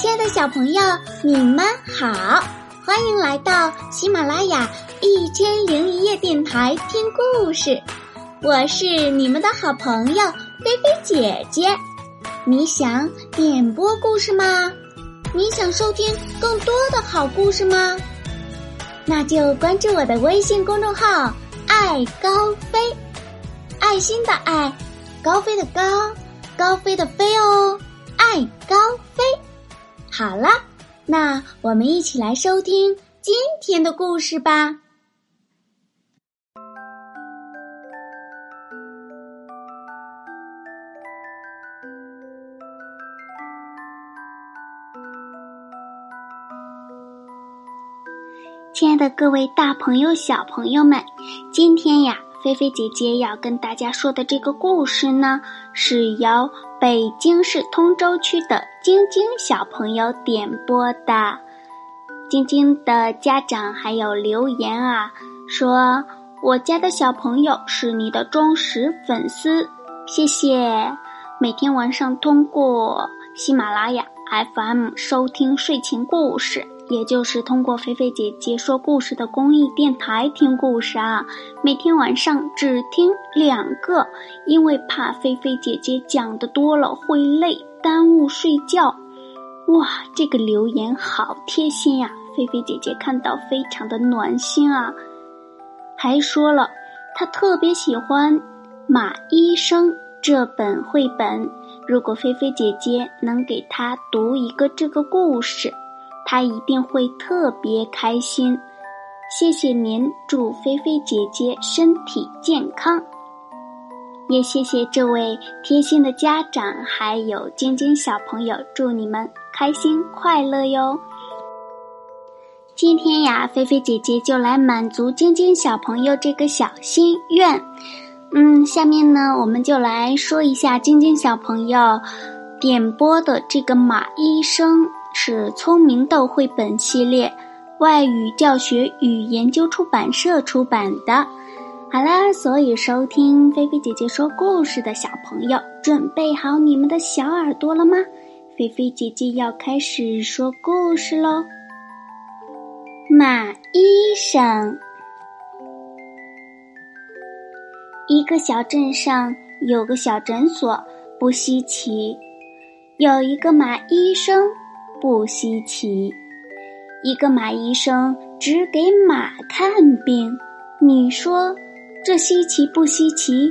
亲爱的小朋友，你们好，欢迎来到喜马拉雅一千零一夜电台听故事。我是你们的好朋友菲菲姐姐。你想点播故事吗？你想收听更多的好故事吗？那就关注我的微信公众号“爱高飞”，爱心的爱，高飞的高，高飞的飞哦，爱高飞。好了，那我们一起来收听今天的故事吧。亲爱的各位大朋友、小朋友们，今天呀，菲菲姐姐要跟大家说的这个故事呢，是由北京市通州区的晶晶小朋友点播的。晶晶的家长还有留言啊，说我家的小朋友是你的忠实粉丝，谢谢。每天晚上通过喜马拉雅 FM 收听睡前故事。也就是通过菲菲姐姐说故事的公益电台听故事啊，每天晚上只听两个，因为怕菲菲姐姐讲的多了会累，耽误睡觉。哇，这个留言好贴心呀！菲菲姐姐看到非常的暖心啊，还说了她特别喜欢《马医生》这本绘本，如果菲菲姐姐能给她读一个这个故事。他一定会特别开心，谢谢您，祝菲菲姐姐身体健康。也谢谢这位贴心的家长，还有晶晶小朋友，祝你们开心快乐哟。今天呀，菲菲姐姐就来满足晶晶小朋友这个小心愿。嗯，下面呢，我们就来说一下晶晶小朋友点播的这个马医生。是聪明豆绘本系列，外语教学与研究出版社出版的。好啦，所以收听菲菲姐姐说故事的小朋友，准备好你们的小耳朵了吗？菲菲姐姐要开始说故事喽。马医生，一个小镇上有个小诊所，不稀奇，有一个马医生。不稀奇，一个马医生只给马看病，你说这稀奇不稀奇？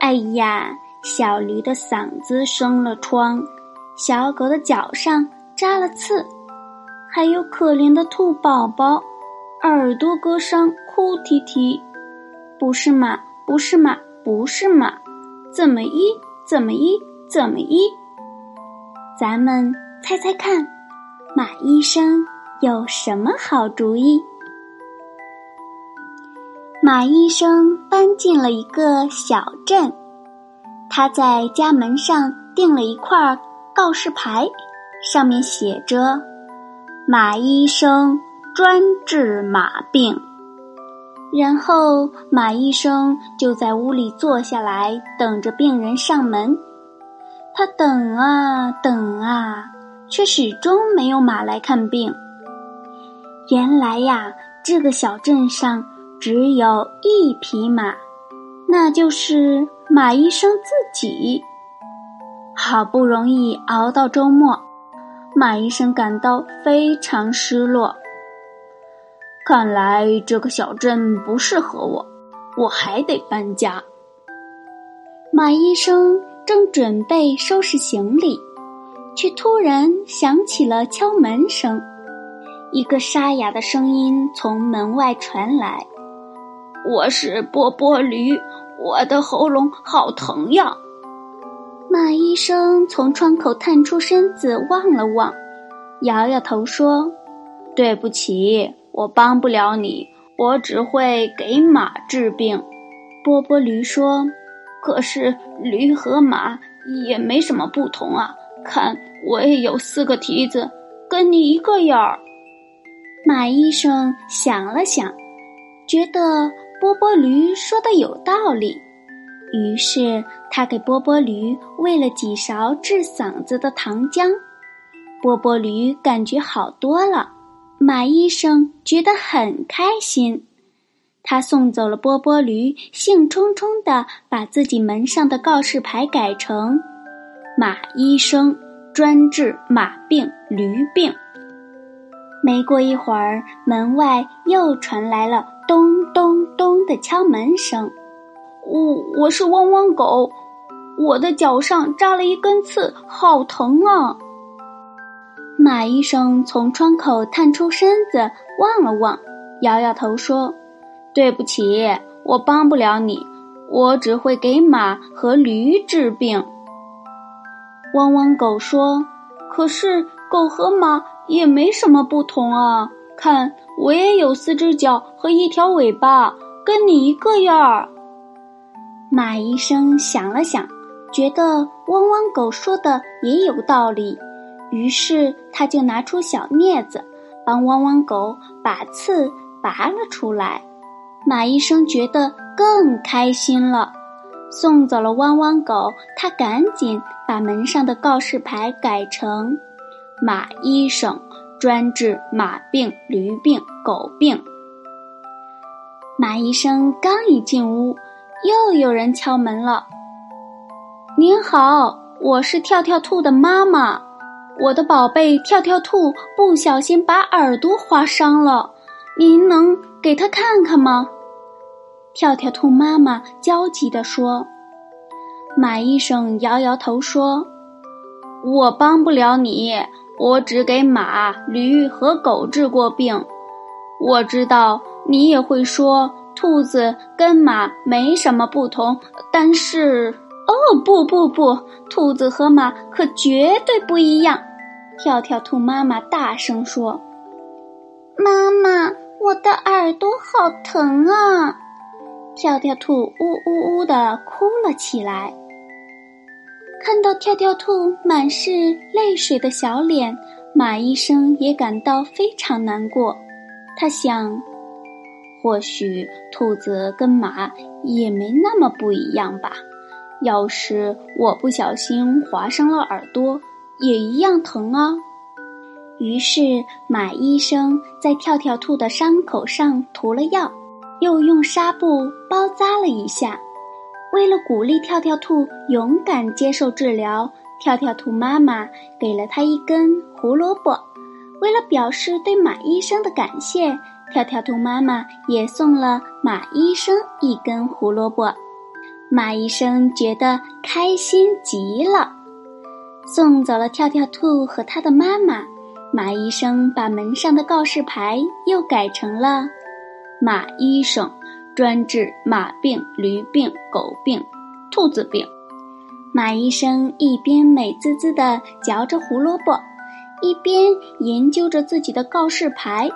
哎呀，小驴的嗓子生了疮，小狗的脚上扎了刺，还有可怜的兔宝宝，耳朵割伤，哭啼啼。不是马，不是马，不是马，怎么医？怎么医？怎么医？咱们。猜猜看，马医生有什么好主意？马医生搬进了一个小镇，他在家门上钉了一块告示牌，上面写着：“马医生专治马病。”然后马医生就在屋里坐下来，等着病人上门。他等啊等啊。却始终没有马来看病。原来呀，这个小镇上只有一匹马，那就是马医生自己。好不容易熬到周末，马医生感到非常失落。看来这个小镇不适合我，我还得搬家。马医生正准备收拾行李。却突然响起了敲门声，一个沙哑的声音从门外传来：“我是波波驴，我的喉咙好疼呀。”马医生从窗口探出身子望了望，摇摇头说：“对不起，我帮不了你，我只会给马治病。”波波驴说：“可是驴和马也没什么不同啊。”看，我也有四个蹄子，跟你一个样儿。马医生想了想，觉得波波驴说的有道理，于是他给波波驴喂了几勺治嗓子的糖浆。波波驴感觉好多了，马医生觉得很开心。他送走了波波驴，兴冲冲地把自己门上的告示牌改成“马医生专治马病驴病”。没过一会儿，门外又传来了咚咚咚的敲门声。“我我是汪汪狗，我的脚上扎了一根刺，好疼啊！”马医生从窗口探出身子望了望，摇摇头说。对不起，我帮不了你，我只会给马和驴治病。汪汪狗说：“可是狗和马也没什么不同啊，看我也有四只脚和一条尾巴，跟你一个样儿。”马医生想了想，觉得汪汪狗说的也有道理，于是他就拿出小镊子，帮汪汪狗把刺拔了出来。马医生觉得更开心了，送走了汪汪狗，他赶紧把门上的告示牌改成“马医生专治马病、驴病、狗病”。马医生刚一进屋，又有人敲门了。“您好，我是跳跳兔的妈妈，我的宝贝跳跳兔不小心把耳朵划伤了。”您能给他看看吗？跳跳兔妈妈焦急地说。马医生摇摇头说：“我帮不了你，我只给马、驴和狗治过病。我知道你也会说兔子跟马没什么不同，但是……哦，不不不，兔子和马可绝对不一样！”跳跳兔妈妈大声说：“妈妈。”我的耳朵好疼啊！跳跳兔呜呜呜的哭了起来。看到跳跳兔满是泪水的小脸，马医生也感到非常难过。他想，或许兔子跟马也没那么不一样吧。要是我不小心划伤了耳朵，也一样疼啊。于是，马医生在跳跳兔的伤口上涂了药，又用纱布包扎了一下。为了鼓励跳跳兔勇敢接受治疗，跳跳兔妈妈给了他一根胡萝卜。为了表示对马医生的感谢，跳跳兔妈妈也送了马医生一根胡萝卜。马医生觉得开心极了，送走了跳跳兔和他的妈妈。马医生把门上的告示牌又改成了“马医生专治马病、驴病、狗病、兔子病”。马医生一边美滋滋地嚼着胡萝卜，一边研究着自己的告示牌。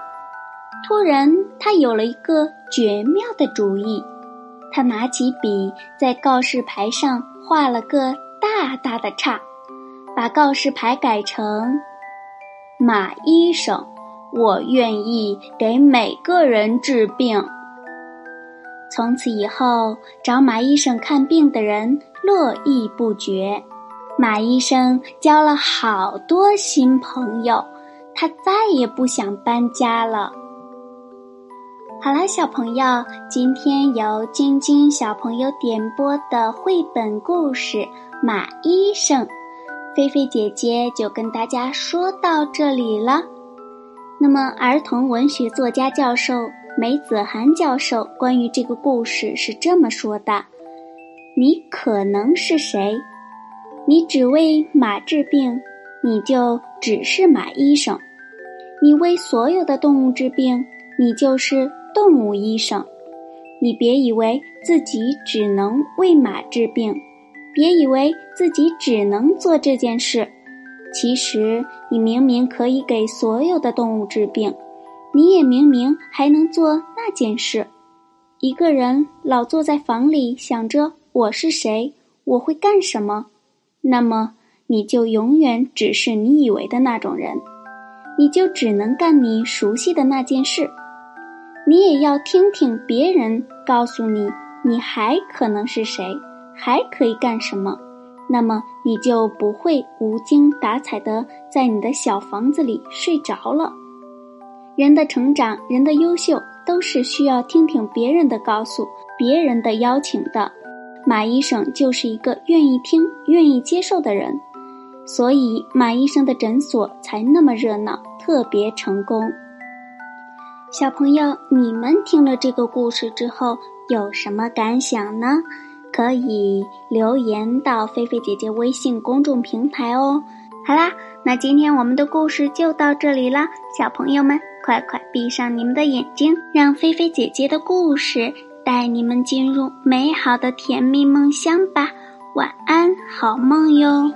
突然，他有了一个绝妙的主意。他拿起笔，在告示牌上画了个大大的叉，把告示牌改成。马医生，我愿意给每个人治病。从此以后，找马医生看病的人络绎不绝。马医生交了好多新朋友，他再也不想搬家了。好了，小朋友，今天由晶晶小朋友点播的绘本故事《马医生》。菲菲姐姐就跟大家说到这里了。那么，儿童文学作家教授梅子涵教授关于这个故事是这么说的：“你可能是谁？你只为马治病，你就只是马医生；你为所有的动物治病，你就是动物医生。你别以为自己只能为马治病。”别以为自己只能做这件事，其实你明明可以给所有的动物治病，你也明明还能做那件事。一个人老坐在房里想着我是谁，我会干什么，那么你就永远只是你以为的那种人，你就只能干你熟悉的那件事。你也要听听别人告诉你，你还可能是谁。还可以干什么？那么你就不会无精打采的在你的小房子里睡着了。人的成长，人的优秀，都是需要听听别人的告诉，别人的邀请的。马医生就是一个愿意听、愿意接受的人，所以马医生的诊所才那么热闹，特别成功。小朋友，你们听了这个故事之后有什么感想呢？可以留言到菲菲姐姐微信公众平台哦。好啦，那今天我们的故事就到这里啦，小朋友们快快闭上你们的眼睛，让菲菲姐姐的故事带你们进入美好的甜蜜梦乡吧。晚安，好梦哟。